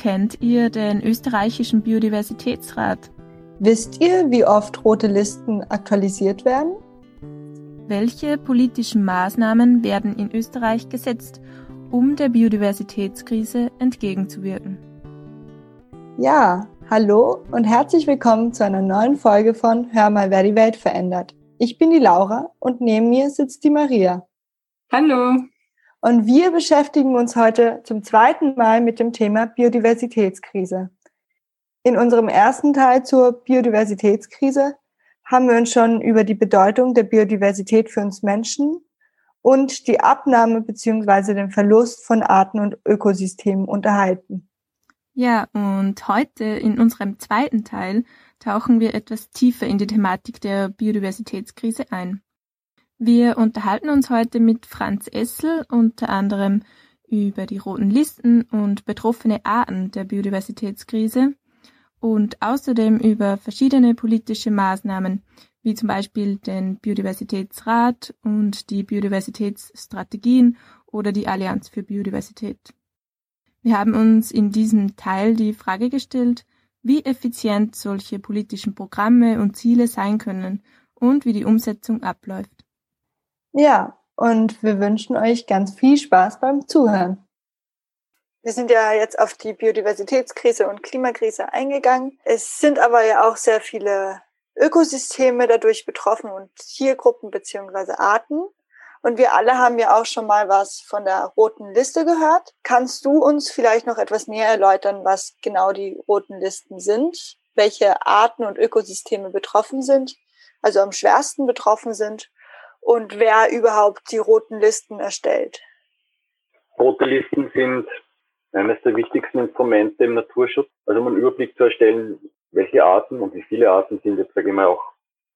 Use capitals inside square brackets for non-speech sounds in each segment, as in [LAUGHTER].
Kennt ihr den österreichischen Biodiversitätsrat? Wisst ihr, wie oft rote Listen aktualisiert werden? Welche politischen Maßnahmen werden in Österreich gesetzt, um der Biodiversitätskrise entgegenzuwirken? Ja, hallo und herzlich willkommen zu einer neuen Folge von Hör mal, wer die Welt verändert. Ich bin die Laura und neben mir sitzt die Maria. Hallo. Und wir beschäftigen uns heute zum zweiten Mal mit dem Thema Biodiversitätskrise. In unserem ersten Teil zur Biodiversitätskrise haben wir uns schon über die Bedeutung der Biodiversität für uns Menschen und die Abnahme beziehungsweise den Verlust von Arten und Ökosystemen unterhalten. Ja, und heute in unserem zweiten Teil tauchen wir etwas tiefer in die Thematik der Biodiversitätskrise ein. Wir unterhalten uns heute mit Franz Essel unter anderem über die roten Listen und betroffene Arten der Biodiversitätskrise und außerdem über verschiedene politische Maßnahmen, wie zum Beispiel den Biodiversitätsrat und die Biodiversitätsstrategien oder die Allianz für Biodiversität. Wir haben uns in diesem Teil die Frage gestellt, wie effizient solche politischen Programme und Ziele sein können und wie die Umsetzung abläuft. Ja, und wir wünschen euch ganz viel Spaß beim Zuhören. Wir sind ja jetzt auf die Biodiversitätskrise und Klimakrise eingegangen. Es sind aber ja auch sehr viele Ökosysteme dadurch betroffen und Tiergruppen beziehungsweise Arten. Und wir alle haben ja auch schon mal was von der roten Liste gehört. Kannst du uns vielleicht noch etwas näher erläutern, was genau die roten Listen sind, welche Arten und Ökosysteme betroffen sind, also am schwersten betroffen sind und wer überhaupt die roten Listen erstellt. Rote Listen sind eines der wichtigsten Instrumente im Naturschutz, also um einen Überblick zu erstellen, welche Arten und wie viele Arten sind jetzt, sage ich mal, auch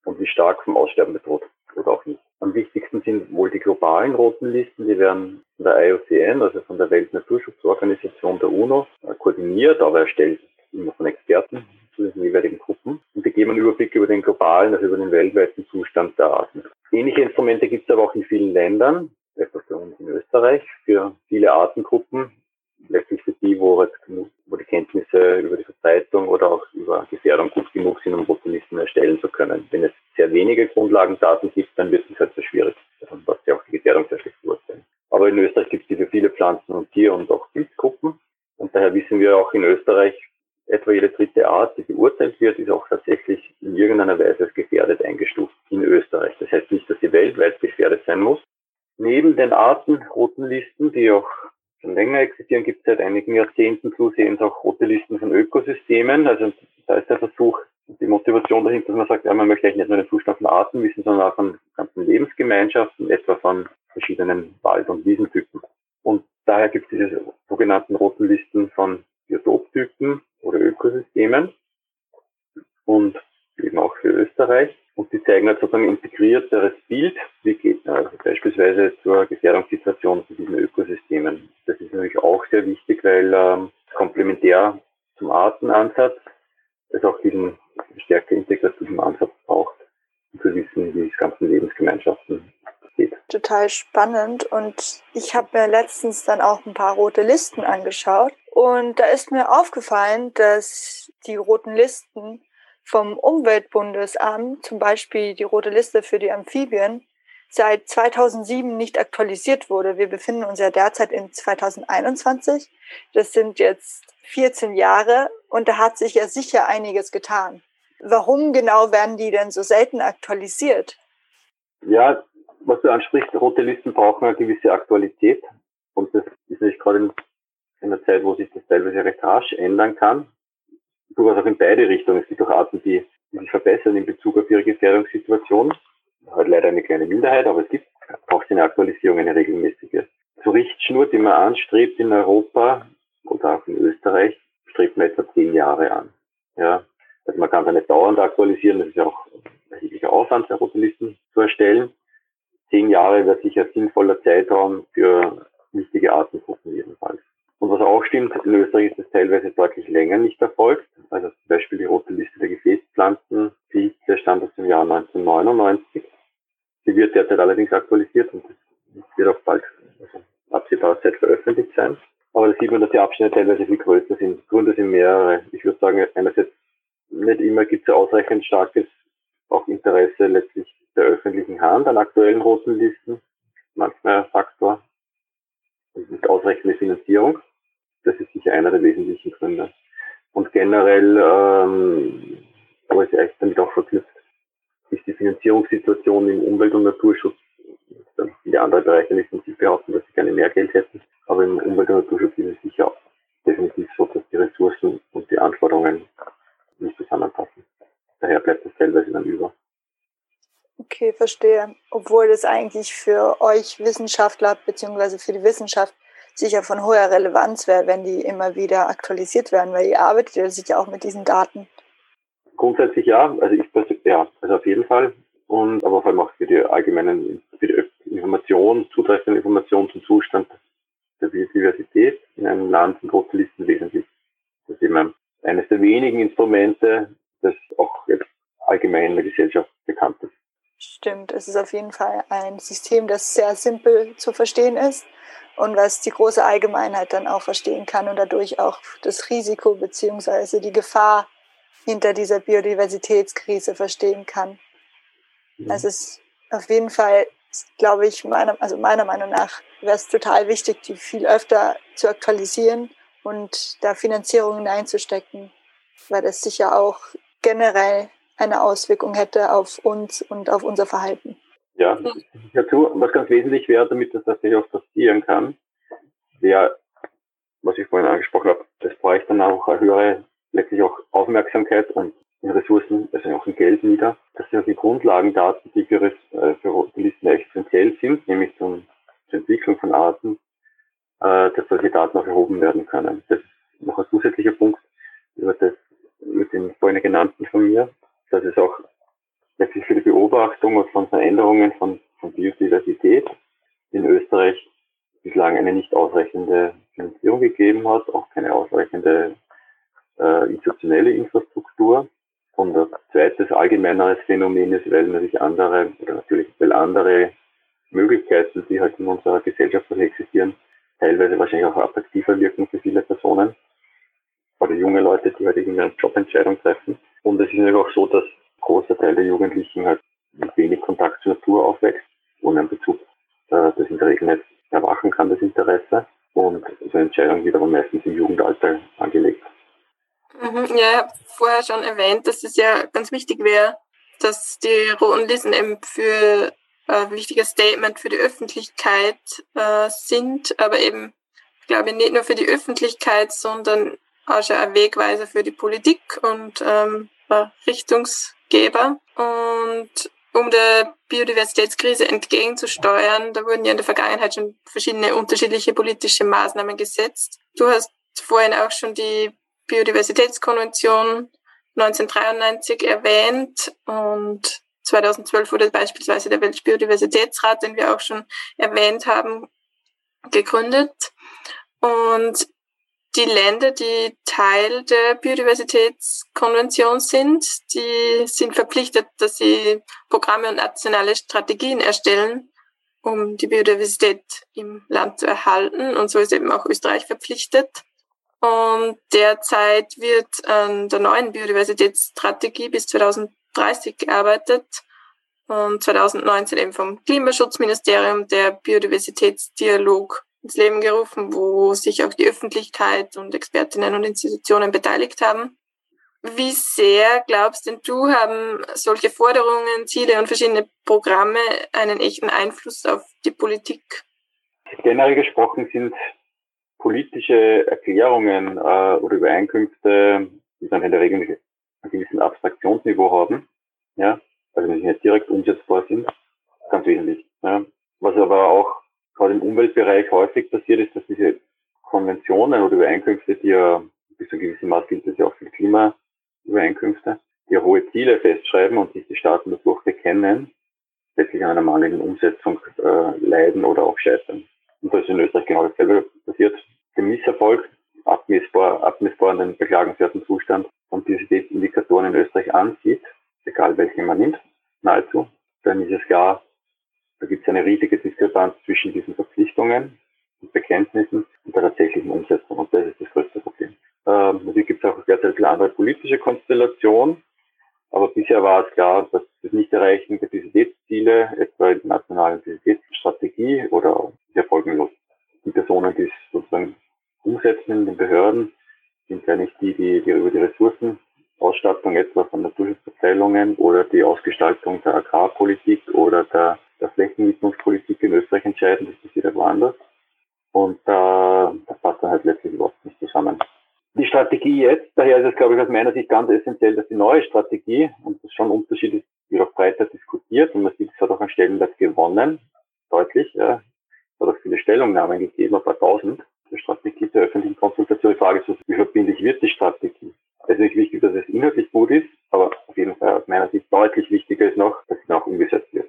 und wie stark vom Aussterben bedroht oder auch nicht. Am wichtigsten sind wohl die globalen roten Listen, die werden von der IOCN, also von der Weltnaturschutzorganisation der UNO, koordiniert, aber erstellt immer von Experten zu den jeweiligen Gruppen und die geben einen Überblick über den globalen, also über den weltweiten Zustand der Arten. Ähnliche Instrumente gibt es aber auch in vielen Ländern, etwa für uns in Österreich, für viele Artengruppen, letztlich für die, wo, halt, wo die Kenntnisse über die Verbreitung oder auch über Gefährdung gut genug sind, um Rotenlisten erstellen zu können. Wenn es sehr wenige Grundlagendaten gibt, dann wird es halt sehr schwierig, was ja auch die Gefährdung sehr schlecht beurteilen. Aber in Österreich gibt es die für viele Pflanzen und Tier- und auch Pilzgruppen. Und daher wissen wir auch in Österreich, etwa jede dritte Art, die beurteilt wird, ist auch tatsächlich in irgendeiner Weise als gefährdet eingestuft in Österreich. Das heißt nicht, dass sie weltweit gefährdet sein muss. Neben den Arten roten Listen, die auch schon länger existieren, gibt es seit einigen Jahrzehnten zusehends auch rote Listen von Ökosystemen. Also da ist der Versuch, die Motivation dahinter, dass man sagt, ja, man möchte eigentlich nicht nur den Zustand von Arten wissen, sondern auch von ganzen Lebensgemeinschaften, etwa von verschiedenen Wald- und Wiesentypen. Und daher gibt es diese sogenannten roten Listen von Biotoptypen oder Ökosystemen und eben auch für Österreich. Und die zeigen halt sozusagen integrierteres Bild, wie geht also beispielsweise zur Gefährdungssituation von diesen Ökosystemen. Das ist natürlich auch sehr wichtig, weil ähm, komplementär zum Artenansatz es auch diesen stärker integrativen Ansatz braucht, um zu wissen, wie es ganzen Lebensgemeinschaften geht. Total spannend und ich habe mir letztens dann auch ein paar rote Listen angeschaut und da ist mir aufgefallen, dass die roten Listen vom Umweltbundesamt, zum Beispiel die rote Liste für die Amphibien, seit 2007 nicht aktualisiert wurde. Wir befinden uns ja derzeit in 2021. Das sind jetzt 14 Jahre und da hat sich ja sicher einiges getan. Warum genau werden die denn so selten aktualisiert? Ja, was du ansprichst, rote Listen brauchen eine gewisse Aktualität. Und das ist nicht gerade in einer Zeit, wo sich das teilweise recht rasch ändern kann. Durchaus auch in beide Richtungen. Es gibt auch Arten, die, sich verbessern in Bezug auf ihre Gefährdungssituation. Halt leider eine kleine Minderheit, aber es gibt auch eine Aktualisierung, eine regelmäßige. Zur Richtschnur, die man anstrebt in Europa oder auch in Österreich, strebt man etwa zehn Jahre an. Ja, also man kann es nicht dauernd aktualisieren, das ist ja auch ein erheblicher Aufwand, rote Listen zu erstellen zehn Jahre wäre sicher sinnvoller Zeitraum für wichtige Artengruppen jedenfalls. Und was auch stimmt, in Österreich ist das teilweise deutlich länger nicht erfolgt. Also zum Beispiel die rote Liste der Gefäßpflanzen, die stammt aus dem Jahr 1999. Sie wird derzeit allerdings aktualisiert und wird auch bald, also absehbarer Zeit veröffentlicht sein. Aber da sieht man, dass die Abstände teilweise viel größer sind. Gründe sind mehrere. Ich würde sagen, einerseits nicht immer gibt es ausreichend starkes auch Interesse letztlich der öffentlichen Hand an aktuellen roten Listen. Manchmal Faktor. Und nicht ausreichende Finanzierung. Das ist sicher einer der wesentlichen Gründe. Und generell, ähm, aber es eigentlich damit auch verknüpft, ist die Finanzierungssituation im Umwelt- und Naturschutz, viele andere Bereiche nicht von sich behaupten, dass sie gerne mehr Geld hätten, aber im Umwelt- und Naturschutz ist es sicher definitiv so, dass die Ressourcen und die Anforderungen nicht zusammenpassen. Daher bleibt es teilweise dann über. Okay, verstehe. Obwohl das eigentlich für euch Wissenschaftler beziehungsweise für die Wissenschaft sicher von hoher Relevanz wäre, wenn die immer wieder aktualisiert werden, weil ihr arbeitet ja sicher auch mit diesen Daten. Grundsätzlich ja, also ich ja, also auf jeden Fall. Und aber vor allem auch für die allgemeinen, für die Information, zutreffende Information zum Zustand der Biodiversität in einem Land sind Listen wesentlich. Das ist eben eines der wenigen Instrumente, das auch jetzt allgemein in der Gesellschaft bekannt ist. Stimmt, es ist auf jeden Fall ein System, das sehr simpel zu verstehen ist und was die große Allgemeinheit dann auch verstehen kann und dadurch auch das Risiko beziehungsweise die Gefahr hinter dieser Biodiversitätskrise verstehen kann. Mhm. Also es ist auf jeden Fall, glaube ich, meiner, also meiner Meinung nach wäre es total wichtig, die viel öfter zu aktualisieren und da Finanzierung hineinzustecken, weil das sicher auch generell eine Auswirkung hätte auf uns und auf unser Verhalten. Ja, dazu, was ganz wesentlich wäre, damit das tatsächlich auch passieren kann, wäre, was ich vorhin angesprochen habe, das bräuchte dann auch eine höhere, letztlich auch Aufmerksamkeit und Ressourcen, also auch in Geld nieder. Das sind die Grundlagendaten, die für, äh, für die Listen essentiell sind, nämlich zum, zur Entwicklung von Arten, äh, dass solche Daten auch erhoben werden können. Das ist noch ein zusätzlicher Punkt über das mit den vorhin genannten von mir, dass es auch letztlich für die Beobachtung von Veränderungen von, von Biodiversität in Österreich bislang eine nicht ausreichende Finanzierung gegeben hat, auch keine ausreichende äh, institutionelle Infrastruktur. Und das zweite allgemeineres Phänomen ist, weil natürlich andere, oder natürlich weil andere Möglichkeiten, die halt in unserer Gesellschaft existieren, teilweise wahrscheinlich auch attraktiver wirken für viele Personen oder junge Leute, die halt irgendwie eine Jobentscheidung treffen. Und es ist natürlich auch so, dass ein großer Teil der Jugendlichen halt mit wenig Kontakt zur Natur aufwächst, ohne einen Bezug äh, das in der Regel nicht erwachen kann, das Interesse. Und so eine Entscheidung wiederum meistens im Jugendalter angelegt. Mhm, ja, ich habe vorher schon erwähnt, dass es ja ganz wichtig wäre, dass die roten Listen eben für ein wichtiges Statement für die Öffentlichkeit äh, sind, aber eben, glaube ich, nicht nur für die Öffentlichkeit, sondern schon ein Wegweiser für die Politik und ähm, Richtungsgeber. Und um der Biodiversitätskrise entgegenzusteuern, da wurden ja in der Vergangenheit schon verschiedene unterschiedliche politische Maßnahmen gesetzt. Du hast vorhin auch schon die Biodiversitätskonvention 1993 erwähnt und 2012 wurde beispielsweise der Weltbiodiversitätsrat, den wir auch schon erwähnt haben, gegründet. Und die Länder, die Teil der Biodiversitätskonvention sind, die sind verpflichtet, dass sie Programme und nationale Strategien erstellen, um die Biodiversität im Land zu erhalten. Und so ist eben auch Österreich verpflichtet. Und derzeit wird an der neuen Biodiversitätsstrategie bis 2030 gearbeitet und 2019 eben vom Klimaschutzministerium der Biodiversitätsdialog ins Leben gerufen, wo sich auch die Öffentlichkeit und Expertinnen und Institutionen beteiligt haben. Wie sehr glaubst denn du, haben solche Forderungen, Ziele und verschiedene Programme einen echten Einfluss auf die Politik? Generell gesprochen sind politische Erklärungen äh, oder Übereinkünfte, die dann in der Regel ein gewissen Abstraktionsniveau haben, ja, also nicht direkt umsetzbar sind, ganz wesentlich. Ja. Was aber auch gerade im Umweltbereich häufig passiert ist, dass diese Konventionen oder Übereinkünfte, die ja bis zu gewissen Maß gilt das ja auch für Klimaübereinkünfte, die ja hohe Ziele festschreiben und sich die Staaten dadurch bekennen, letztlich an einer mangelnden Umsetzung äh, leiden oder auch scheitern. Und das ist in Österreich genau dasselbe passiert dem Misserfolg abmessbar, abmessbaren, beklagenswerten Zustand von Biodiversitätsindikatoren in Österreich ansieht, egal welche man nimmt, nahezu, dann ist es klar, da gibt es eine riesige Diskrepanz zwischen diesen Verpflichtungen und Bekenntnissen und der tatsächlichen Umsetzung. Und das ist das größte Problem. Ähm, natürlich gibt es auch derzeit viele andere politische Konstellationen, aber bisher war es klar, dass das Nicht-Erreichen der Biodiversitätsziele, etwa in der nationalen Biodiversitätsstrategie oder sehr folgenlos. Die Personen, die es sozusagen umsetzen in den Behörden, sind ja nicht die, die, die über die Ressourcenausstattung etwa von Naturschutzabteilungen oder die Ausgestaltung der Agrarpolitik oder der, der Flächenwidmungspolitik in Österreich entscheiden, das ist wieder woanders. Und äh, das passt dann halt letztlich überhaupt nicht zusammen. Die Strategie jetzt, daher ist es, glaube ich, aus meiner Sicht ganz essentiell, dass die neue Strategie, und das schon Unterschied ist, wird auch breiter diskutiert und man sieht, es hat auch an Stellenwert gewonnen, deutlich. Ja. Es hat auch viele Stellungnahmen gegeben, ein paar tausend zur Strategie der öffentlichen Konsultation. Die Frage ist, wie verbindlich wird die Strategie? Es ist nicht wichtig, dass es inhaltlich gut ist, aber auf jeden Fall aus meiner Sicht deutlich wichtiger ist noch, dass sie auch umgesetzt wird.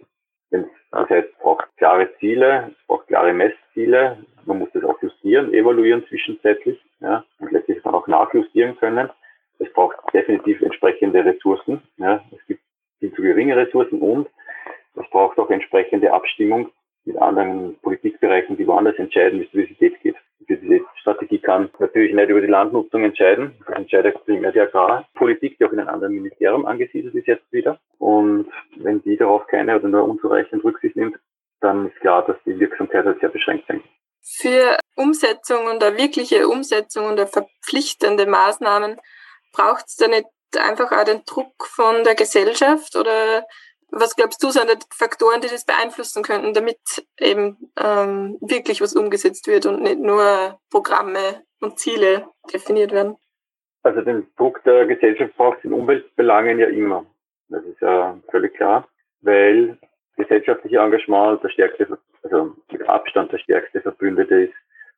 Denn das heißt, es braucht klare Ziele, es braucht klare Messziele, man muss das auch justieren, evaluieren zwischenzeitlich ja, und letztlich dann auch nachjustieren können. Es braucht definitiv entsprechende Ressourcen. Ja. Es gibt viel zu geringe Ressourcen und es braucht auch entsprechende Abstimmung mit anderen Politikbereichen, die woanders entscheiden, wie es Diversität geht. Die Diversitätsstrategie kann natürlich nicht über die Landnutzung entscheiden. Das entscheidet primär die Agrarpolitik, die auch in einem anderen Ministerium angesiedelt ist jetzt wieder. Und wenn die darauf keine oder nur unzureichend Rücksicht nimmt, dann ist klar, dass die Wirksamkeit halt sehr beschränkt sein. Für Umsetzung und eine wirkliche Umsetzung und eine verpflichtende Maßnahmen braucht es da nicht einfach auch den Druck von der Gesellschaft oder was glaubst du, sind die Faktoren, die das beeinflussen könnten, damit eben ähm, wirklich was umgesetzt wird und nicht nur Programme und Ziele definiert werden? Also den Druck der Gesellschaft braucht es in Umweltbelangen ja immer. Das ist ja völlig klar, weil gesellschaftliche Engagement der stärkste, also mit Abstand der stärkste Verbündete ist,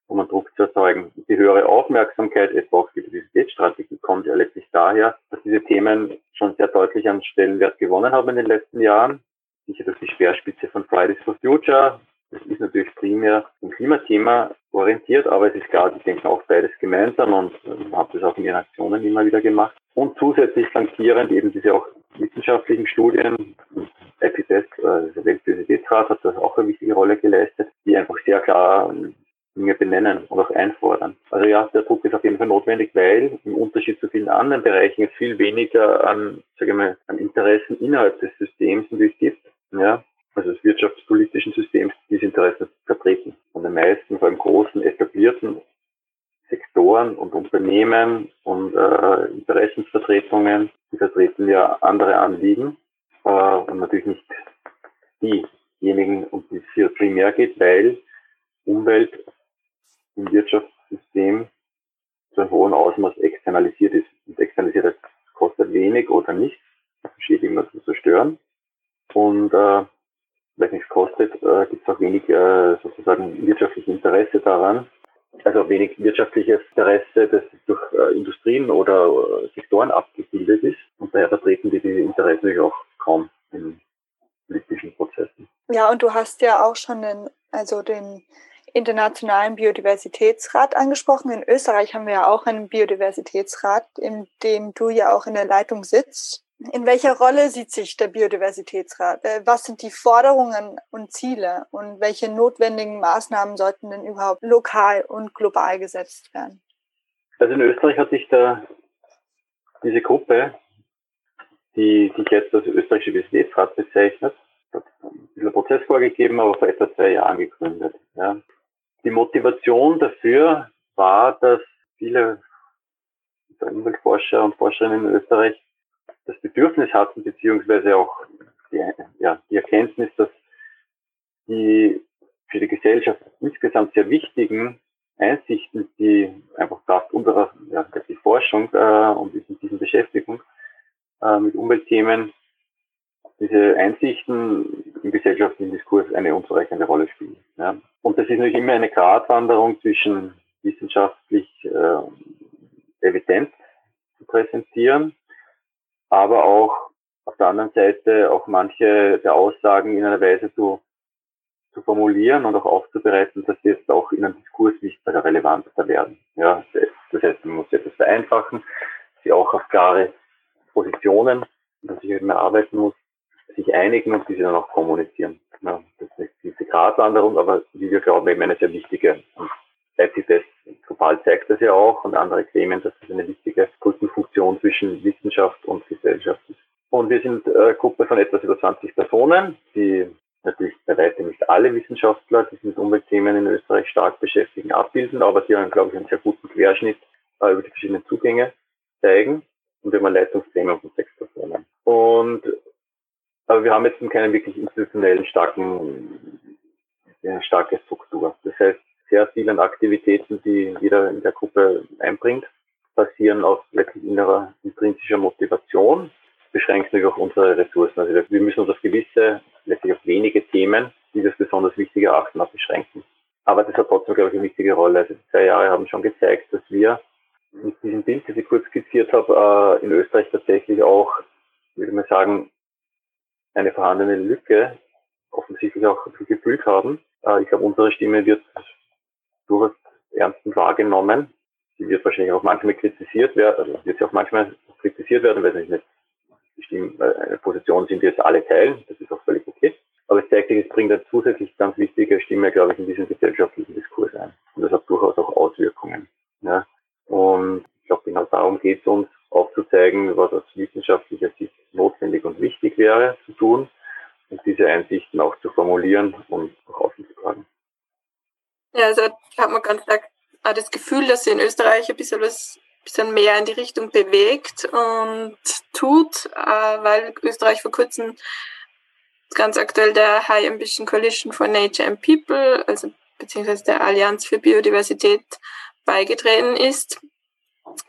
um einen Druck zu erzeugen. Die höhere Aufmerksamkeit auch für die Diversitätsstrategie kommt ja letztlich daher, dass diese Themen schon sehr deutlich an Stellenwert gewonnen haben in den letzten Jahren. Sicher durch die Speerspitze von Fridays for Future. Das ist natürlich primär im Klimathema orientiert, aber es ist klar, die denken auch beides gemeinsam und haben das auch in ihren Aktionen immer wieder gemacht. Und zusätzlich flankierend eben diese auch wissenschaftlichen Studien, IPCS, äh, der Weltbiodiversitätsrat hat das auch eine wichtige Rolle geleistet, die einfach sehr klar Dinge benennen und auch einfordern. Also ja, der Druck ist auf jeden Fall notwendig, weil im Unterschied zu vielen anderen Bereichen es viel weniger an, sage ich mal, an Interessen innerhalb des Systems natürlich gibt. Ja, also des wirtschaftspolitischen Systems, diese Interessen vertreten. Von den meisten, vor allem großen, etablierten Sektoren und Unternehmen und äh, Interessensvertretungen, die vertreten ja andere Anliegen äh, und natürlich nicht diejenigen, um die es hier primär geht, weil Umwelt im Wirtschaftssystem zu einem hohen Ausmaß externalisiert ist. Und externalisiert kostet wenig oder nichts, schädigen oder zu zerstören. Und äh, weil es nichts kostet, äh, gibt es auch wenig äh, sozusagen wirtschaftliches Interesse daran. Also wenig wirtschaftliches Interesse, das durch äh, Industrien oder äh, Sektoren abgebildet ist. Und daher vertreten die die Interessen natürlich auch kaum in politischen Prozessen. Ja, und du hast ja auch schon den, also den Internationalen Biodiversitätsrat angesprochen. In Österreich haben wir ja auch einen Biodiversitätsrat, in dem du ja auch in der Leitung sitzt. In welcher Rolle sieht sich der Biodiversitätsrat? Äh, was sind die Forderungen und Ziele und welche notwendigen Maßnahmen sollten denn überhaupt lokal und global gesetzt werden? Also in Österreich hat sich da diese Gruppe, die sich jetzt als österreichische Biodiversitätsrat bezeichnet, hat ein bisschen Prozess vorgegeben, aber vor etwa zwei Jahren gegründet. Ja. Die Motivation dafür war, dass viele Umweltforscher und Forscherinnen in Österreich das Bedürfnis hatten, beziehungsweise auch die, ja, die Erkenntnis, dass die für die Gesellschaft insgesamt sehr wichtigen Einsichten, die einfach Kraft unserer ja, die Forschung äh, und diesen, diesen Beschäftigung äh, mit Umweltthemen, diese Einsichten im gesellschaftlichen Diskurs eine unzureichende Rolle spielen. Ja. Und das ist natürlich immer eine Gratwanderung zwischen wissenschaftlich äh, evident zu präsentieren, aber auch auf der anderen Seite auch manche der Aussagen in einer Weise zu, zu formulieren und auch aufzubereiten, dass sie jetzt auch in einem Diskurs sichtbar relevanter werden. Ja, das heißt, man muss etwas vereinfachen, sie auch auf klare Positionen, dass ich eben erarbeiten muss, sich einigen und diese dann auch kommunizieren. Ja, das ist diese Gratwanderung, aber wie wir glauben, eben eine sehr wichtige. Und ICTS global zeigt das ja auch und andere Gremien, dass das eine wichtige Brückenfunktion zwischen Wissenschaft und Gesellschaft ist. Und wir sind eine Gruppe von etwas über 20 Personen, die natürlich bei weitem nicht alle Wissenschaftler, die sich mit Umweltthemen in Österreich stark beschäftigen, abbilden, aber die haben, glaube ich, einen sehr guten Querschnitt äh, über die verschiedenen Zugänge zeigen. Und wir haben ein Leitungsgremium von sechs Personen. Und aber wir haben jetzt keinen wirklich institutionellen starken, eine starke Struktur. Das heißt, sehr vielen Aktivitäten, die jeder in der Gruppe einbringt, basieren auf letztlich innerer intrinsischer Motivation, beschränken sich auch unsere Ressourcen. Also wir müssen uns auf gewisse, letztlich auf wenige Themen, die wir besonders wichtig erachten, auch beschränken. Aber das hat trotzdem, glaube ich, eine wichtige Rolle. Also die zwei Jahre haben schon gezeigt, dass wir mit diesem Bild, das ich kurz skizziert habe, äh, in Österreich tatsächlich auch, würde man sagen, eine vorhandene Lücke offensichtlich auch gefüllt haben. Äh, ich glaube, unsere Stimme wird durchaus ernstens wahrgenommen. Sie wird wahrscheinlich auch manchmal kritisiert werden, also wird sie auch manchmal kritisiert werden, weil sie nicht bestimmt äh, eine Position sind, die jetzt alle teilen. Das ist auch völlig okay. Aber es zeigt sich, es bringt eine zusätzlich ganz wichtige Stimme, glaube ich, in diesen gesellschaftlichen Diskurs ein. Und das hat durchaus auch Auswirkungen. Ja. Und ich glaube, genau darum geht es uns, aufzuzeigen, was aus wissenschaftlicher Sicht notwendig und wichtig wäre zu tun und diese Einsichten auch zu formulieren und auch auszutragen. Ja, also hat man ganz stark das Gefühl, dass sie in Österreich ein bisschen was bisschen mehr in die Richtung bewegt und tut, äh, weil Österreich vor kurzem ganz aktuell der High Ambition Coalition for Nature and People, also beziehungsweise der Allianz für Biodiversität beigetreten ist.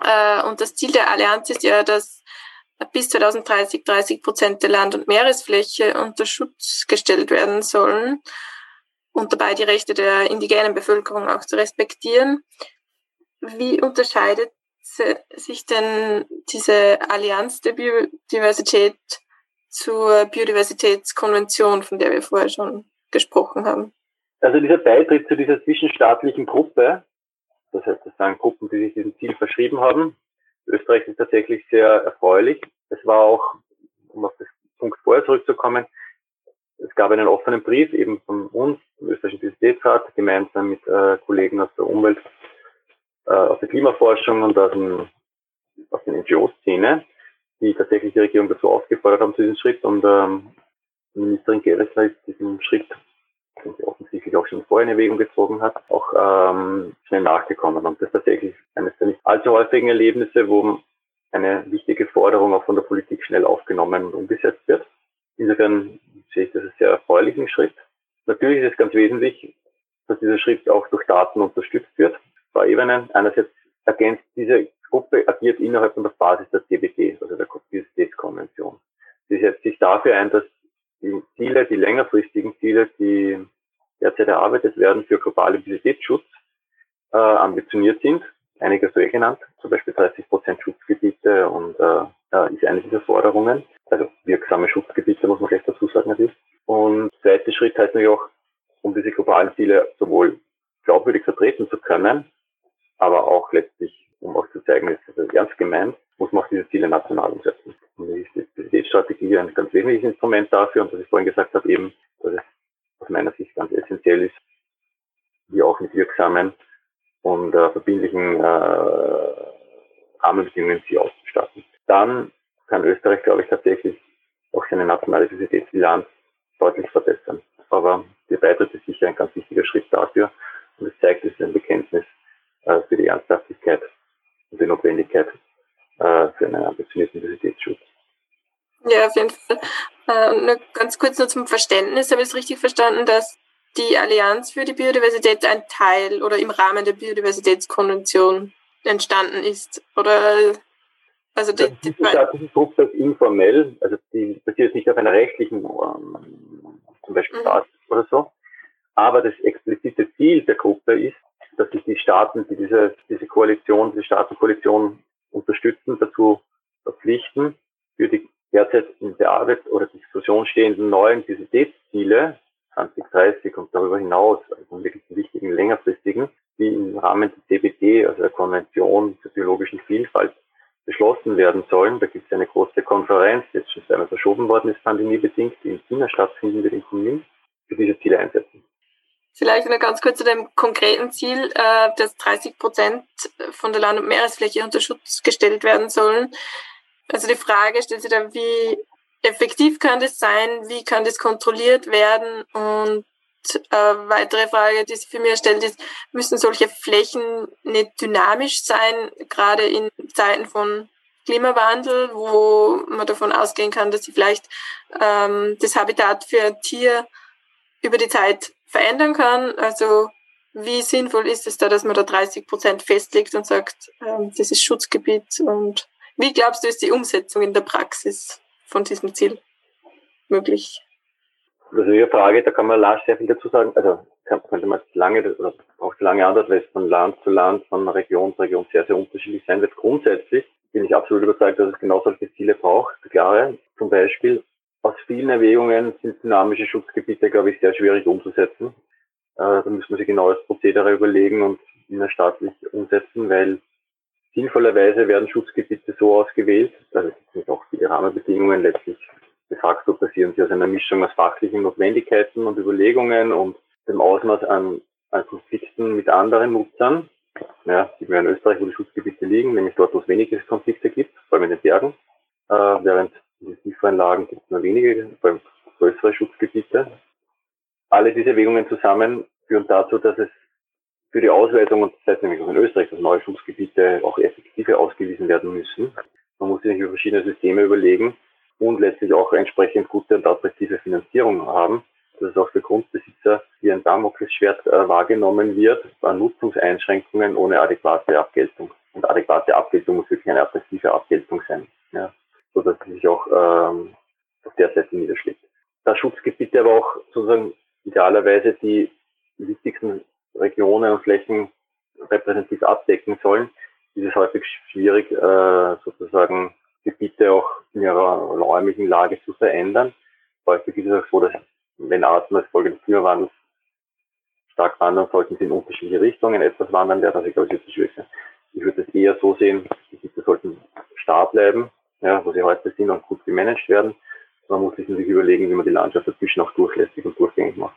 Äh, und das Ziel der Allianz ist ja, dass bis 2030 30 Prozent der Land- und Meeresfläche unter Schutz gestellt werden sollen und dabei die Rechte der indigenen Bevölkerung auch zu respektieren. Wie unterscheidet sich denn diese Allianz der Biodiversität zur Biodiversitätskonvention, von der wir vorher schon gesprochen haben? Also dieser Beitritt zu dieser zwischenstaatlichen Gruppe, das heißt, das sind Gruppen, die sich diesem Ziel verschrieben haben. Österreich ist tatsächlich sehr erfreulich. Es war auch, um auf das Punkt vorher zurückzukommen, es gab einen offenen Brief eben von uns, dem österreichischen Biodiversitätsrat, gemeinsam mit äh, Kollegen aus der Umwelt, äh, aus der Klimaforschung und aus, dem, aus der NGO-Szene, die tatsächlich die Regierung dazu aufgefordert haben zu diesem Schritt und ähm, Ministerin Geressler ist diesem Schritt, den sie offensichtlich auch schon vorher in Erwägung gezogen hat, auch ähm, schnell nachgekommen. Und das ist tatsächlich eines der nicht allzu häufigen Erlebnisse, wo eine wichtige Forderung auch von der Politik schnell aufgenommen und umgesetzt wird. Insofern sehe ich das als sehr erfreulichen Schritt. Natürlich ist es ganz wesentlich, dass dieser Schritt auch durch Daten unterstützt wird. Zwei Ebenen. Einerseits ergänzt diese Gruppe agiert innerhalb von der Basis der CBD, also der Biodiversitätskonvention. Sie setzt sich dafür ein, dass die Ziele, die längerfristigen Ziele, die derzeit erarbeitet werden für globalen Biodiversitätsschutz, äh, ambitioniert sind. Einige solche genannt, zum Beispiel 30 Prozent Schutzgebiete und äh, ist eine dieser Forderungen. Also wirksame Schutzgebiete, muss man gleich dazu sagen, natürlich. Und zweiter Schritt heißt natürlich auch, um diese globalen Ziele sowohl glaubwürdig vertreten zu können, aber auch letztlich, um auch zu zeigen, dass das ernst gemeint, muss man auch diese Ziele national umsetzen. Und die Biodiversitätsstrategie ein ganz wesentliches Instrument dafür. Und was ich vorhin gesagt habe, eben, dass es aus meiner Sicht ganz essentiell ist, wie auch mit wirksamen und äh, verbindlichen äh, Rahmenbedingungen sie auszustatten. Dann kann Österreich, glaube ich, tatsächlich auch seine nationale Biodiversitätsbilanz deutlich verbessern. Aber der Beitritt ist sicher ein ganz wichtiger Schritt dafür. Und es zeigt, es ist ein Bekenntnis äh, für die Ernsthaftigkeit und die Notwendigkeit äh, für einen ambitionierten Biodiversitätsschutz. Ja, auf jeden Fall. Äh, nur ganz kurz nur zum Verständnis. Habe ich es richtig verstanden, dass die Allianz für die Biodiversität ein Teil oder im Rahmen der Biodiversitätskonvention entstanden ist? Oder also die, die, die Gruppe ist informell, also die basiert nicht auf einer rechtlichen ähm, zum Beispiel mhm. Basis oder so. Aber das explizite Ziel der Gruppe ist, dass sich die Staaten, die diese, diese Koalition, diese Staatenkoalition unterstützen, dazu verpflichten, für die derzeit in der Arbeit oder Diskussion stehenden neuen Biodiversitätsziele 2030 und darüber hinaus, also wirklich wichtigen längerfristigen, die im Rahmen der CBD, also der Konvention zur biologischen Vielfalt, beschlossen werden sollen. Da gibt es eine große Konferenz, die jetzt schon zweimal verschoben worden ist, pandemiebedingt, die in China stattfinden wird in Kunming, für diese Ziele einsetzen. Vielleicht noch ganz kurz zu dem konkreten Ziel, äh, dass 30 Prozent von der Land- und Meeresfläche unter Schutz gestellt werden sollen. Also die Frage stellt sich dann, wie effektiv kann das sein? Wie kann das kontrolliert werden? Und äh, weitere Frage, die sich für mich stellt, ist, müssen solche Flächen nicht dynamisch sein, gerade in Zeiten von Klimawandel, wo man davon ausgehen kann, dass sie vielleicht ähm, das Habitat für ein Tier über die Zeit verändern kann. Also wie sinnvoll ist es da, dass man da 30 Prozent festlegt und sagt, ähm, das ist Schutzgebiet und wie glaubst du, ist die Umsetzung in der Praxis von diesem Ziel möglich? Also Ihre Frage, da kann man sehr viel dazu sagen. Also könnte man lange oder braucht lange Antwort, weil es von Land zu Land, von Region zu Region sehr, sehr unterschiedlich sein wird. Grundsätzlich bin ich absolut überzeugt, dass es genau solche Ziele braucht. Klare, zum Beispiel aus vielen Erwägungen sind dynamische Schutzgebiete, glaube ich, sehr schwierig umzusetzen. Äh, da müssen wir sich genau das Prozedere überlegen und innerstaatlich umsetzen, weil sinnvollerweise werden Schutzgebiete so ausgewählt, also es sind auch viele Rahmenbedingungen letztlich de facto basieren sie aus einer Mischung aus fachlichen Notwendigkeiten und Überlegungen und dem Ausmaß an, an Konflikten mit anderen Nutzern. Ja, sieht man in Österreich, wo die Schutzgebiete liegen, nämlich dort, wo es wenige Konflikte gibt, vor allem in den Bergen, äh, während in den tieferen Lagen gibt es nur wenige, vor allem größere Schutzgebiete. Alle diese Erwägungen zusammen führen dazu, dass es für die Ausweisung, und das heißt nämlich auch in Österreich, dass neue Schutzgebiete auch effektiver ausgewiesen werden müssen. Man muss sich über verschiedene Systeme überlegen und letztlich auch entsprechend gute und attraktive Finanzierung haben, dass es auch für Grundbesitzer wie ein Damoklesschwert äh, wahrgenommen wird, an Nutzungseinschränkungen ohne adäquate Abgeltung. Und adäquate Abgeltung muss wirklich eine attraktive Abgeltung sein. Ja so dass es sich auch ähm, auf der Seite niederschlägt. Da Schutzgebiete aber auch sozusagen idealerweise die wichtigsten Regionen und Flächen repräsentativ abdecken sollen, ist es häufig schwierig, äh, sozusagen Gebiete auch in ihrer räumlichen Lage zu verändern. Häufig ist es auch so, dass wenn Arten als Folge des Klimawandels stark wandern, sollten sie in unterschiedliche Richtungen etwas wandern werden. Also ich glaube, es ist schwierig. Ich würde es eher so sehen, Gebiete sollten starr bleiben, ja, wo sie heute sind und gut gemanagt werden. Man muss sich natürlich überlegen, wie man die Landschaft dazwischen auch durchlässig und durchgängig macht,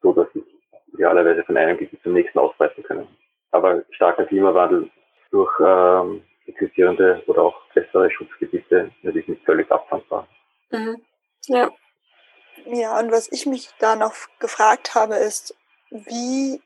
so dass sie idealerweise von einem Gebiet zum nächsten ausbreiten können. Aber starker Klimawandel durch ähm, existierende oder auch bessere Schutzgebiete natürlich nicht völlig abfangbar. Mhm. Ja. Ja, und was ich mich da noch gefragt habe, ist, wie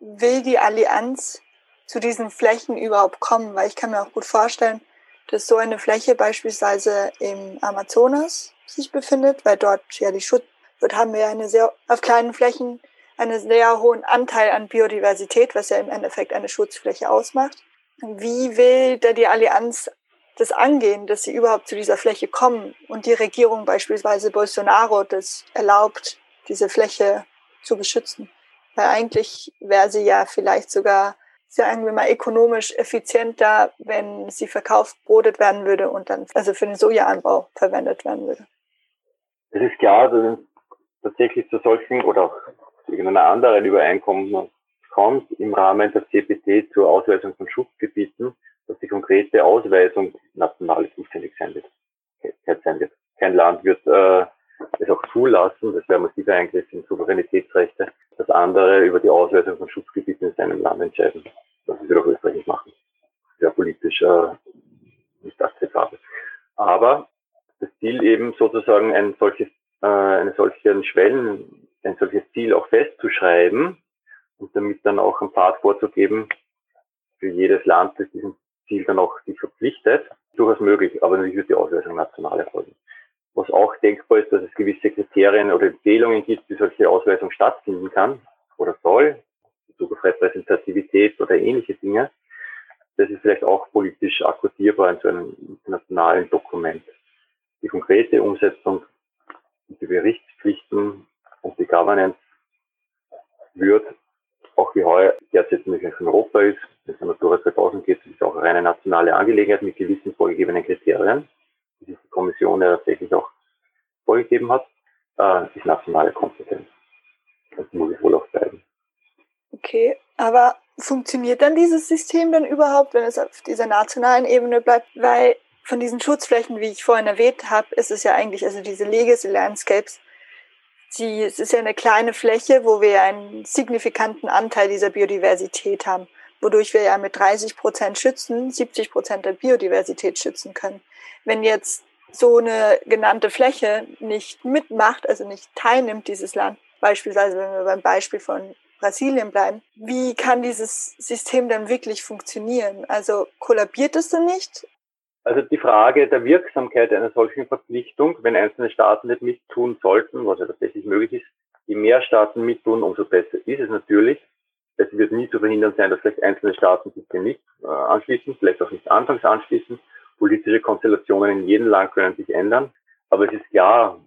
will die Allianz zu diesen Flächen überhaupt kommen? Weil ich kann mir auch gut vorstellen, dass so eine Fläche beispielsweise im Amazonas sich befindet, weil dort ja die Schutz, dort haben wir eine sehr, auf kleinen Flächen einen sehr hohen Anteil an Biodiversität, was ja im Endeffekt eine Schutzfläche ausmacht. Wie will da die Allianz das angehen, dass sie überhaupt zu dieser Fläche kommen und die Regierung beispielsweise Bolsonaro das erlaubt, diese Fläche zu beschützen? Weil eigentlich wäre sie ja vielleicht sogar sagen wir mal, ökonomisch effizienter, wenn sie verkauft, brodet werden würde und dann also für den Sojaanbau verwendet werden würde. Es ist klar, dass es tatsächlich zu solchen oder auch irgendeiner anderen Übereinkommen kommt im Rahmen der CPT zur Ausweisung von Schutzgebieten, dass die konkrete Ausweisung national zuständig sein wird. Sein wird. Kein Land wird äh, es auch zulassen, das wäre massiver Eingriff in Souveränitätsrechte, dass andere über die Ausweisung von Schutzgebieten in seinem Land entscheiden. Das wird auch Österreich nicht machen. Sehr politisch äh, nicht akzeptabel. Aber das Ziel eben sozusagen ein solches, äh, eine solchen Schwellen, ein solches Ziel auch festzuschreiben und damit dann auch einen Pfad vorzugeben für jedes Land, das diesem Ziel dann auch sich verpflichtet, durchaus möglich, aber natürlich wird die Ausweisung national erfolgen. Was auch denkbar ist, dass es gewisse Kriterien oder Empfehlungen gibt, wie solche Ausweisung stattfinden kann oder soll, Bezug auf Repräsentativität oder ähnliche Dinge. Das ist vielleicht auch politisch akkordierbar in so einem internationalen Dokument. Die konkrete Umsetzung, die Berichtspflichten und die Governance wird, auch wie heuer derzeit in Europa ist, wenn es um Natura 2000 geht, ist auch eine reine nationale Angelegenheit mit gewissen vorgegebenen Kriterien die die Kommission ja tatsächlich auch vorgegeben hat, äh, ist nationale Kompetenz. Das muss ich wohl auch bleiben. Okay, aber funktioniert dann dieses System dann überhaupt, wenn es auf dieser nationalen Ebene bleibt? Weil von diesen Schutzflächen, wie ich vorhin erwähnt habe, ist es ja eigentlich, also diese Legacy Landscapes, Sie, es ist ja eine kleine Fläche, wo wir einen signifikanten Anteil dieser Biodiversität haben, wodurch wir ja mit 30 Prozent schützen, 70 Prozent der Biodiversität schützen können. Wenn jetzt so eine genannte Fläche nicht mitmacht, also nicht teilnimmt, dieses Land, beispielsweise wenn wir beim Beispiel von Brasilien bleiben, wie kann dieses System dann wirklich funktionieren? Also kollabiert es dann nicht? Also die Frage der Wirksamkeit einer solchen Verpflichtung, wenn einzelne Staaten nicht mittun sollten, was ja tatsächlich möglich ist, je mehr Staaten mittun, umso besser ist es natürlich. Es wird nie zu verhindern sein, dass vielleicht einzelne Staaten sich dem nicht äh, anschließen, vielleicht auch nicht anfangs anschließen. Politische Konstellationen in jedem Land können sich ändern. Aber es ist klar,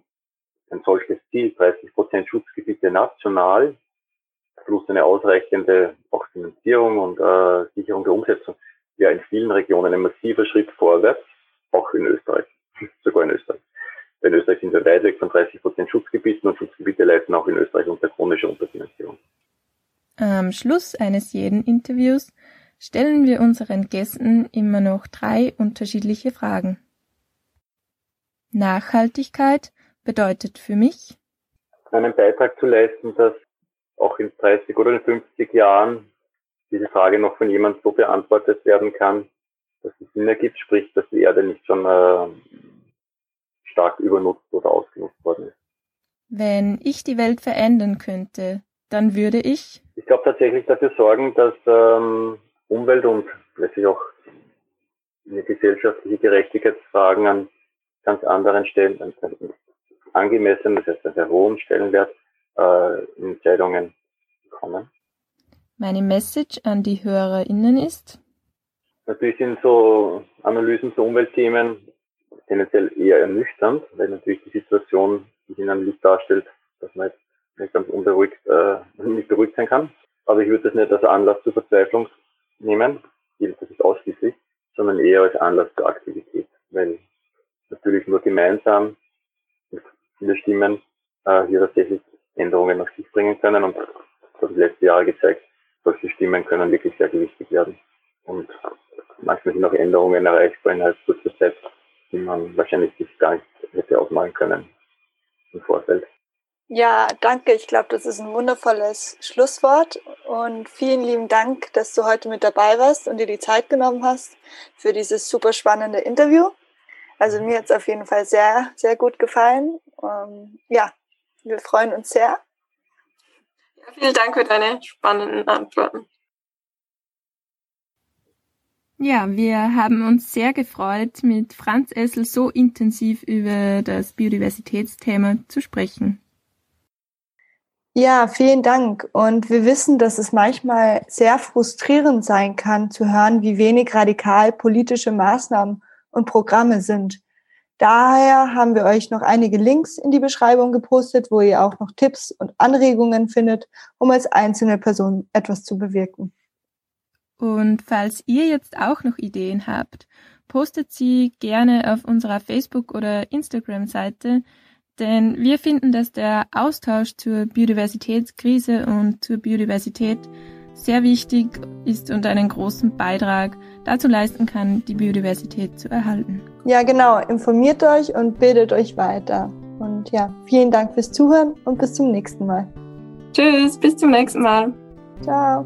ein solches Ziel, 30 Prozent Schutzgebiete national, plus eine ausreichende auch Finanzierung und äh, Sicherung der Umsetzung, ja in vielen Regionen ein massiver Schritt vorwärts, auch in Österreich, [LAUGHS] sogar in Österreich. in Österreich sind wir weit weg von 30 Prozent Schutzgebieten und Schutzgebiete leiden auch in Österreich unter chronischer Unterfinanzierung. Am Schluss eines jeden Interviews stellen wir unseren Gästen immer noch drei unterschiedliche Fragen. Nachhaltigkeit bedeutet für mich, einen Beitrag zu leisten, dass auch in 30 oder in 50 Jahren diese Frage noch von jemandem so beantwortet werden kann, dass es Sinn ergibt, sprich, dass die Erde nicht schon äh, stark übernutzt oder ausgenutzt worden ist. Wenn ich die Welt verändern könnte, dann würde ich? Ich glaube tatsächlich dafür sorgen, dass ähm, Umwelt und letztlich auch eine gesellschaftliche Gerechtigkeitsfragen an ganz anderen Stellen, an angemessen, das heißt einen sehr hohen Stellenwert äh, in Entscheidungen bekommen. Meine Message an die HörerInnen ist? Natürlich sind so Analysen zu Umweltthemen tendenziell eher ernüchternd, weil natürlich die Situation sich in einem Licht darstellt, dass man jetzt nicht ganz unberuhigt, äh, nicht beruhigt sein kann. Aber ich würde das nicht als Anlass zur Verzweiflung nehmen, das ist ausschließlich, sondern eher als Anlass zur Aktivität, weil natürlich nur gemeinsam mit vielen Stimmen äh, hier tatsächlich Änderungen nach sich bringen können. Und das hat die letzten Jahre gezeigt, solche Stimmen können wirklich sehr gewichtig werden. Und manchmal sind auch Änderungen erreichbar innerhalb kurzer Zeit, die man wahrscheinlich sich gar nicht hätte ausmalen können im Vorfeld. Ja, danke. Ich glaube, das ist ein wundervolles Schlusswort. Und vielen lieben Dank, dass du heute mit dabei warst und dir die Zeit genommen hast für dieses super spannende Interview. Also mir hat es auf jeden Fall sehr, sehr gut gefallen. Ähm, ja, wir freuen uns sehr. Vielen Dank für deine spannenden Antworten. Ja, wir haben uns sehr gefreut, mit Franz Essel so intensiv über das Biodiversitätsthema zu sprechen. Ja, vielen Dank. Und wir wissen, dass es manchmal sehr frustrierend sein kann, zu hören, wie wenig radikal politische Maßnahmen und Programme sind. Daher haben wir euch noch einige Links in die Beschreibung gepostet, wo ihr auch noch Tipps und Anregungen findet, um als einzelne Person etwas zu bewirken. Und falls ihr jetzt auch noch Ideen habt, postet sie gerne auf unserer Facebook- oder Instagram-Seite, denn wir finden, dass der Austausch zur Biodiversitätskrise und zur Biodiversität sehr wichtig ist und einen großen Beitrag dazu leisten kann, die Biodiversität zu erhalten. Ja, genau. Informiert euch und bildet euch weiter. Und ja, vielen Dank fürs Zuhören und bis zum nächsten Mal. Tschüss, bis zum nächsten Mal. Ciao.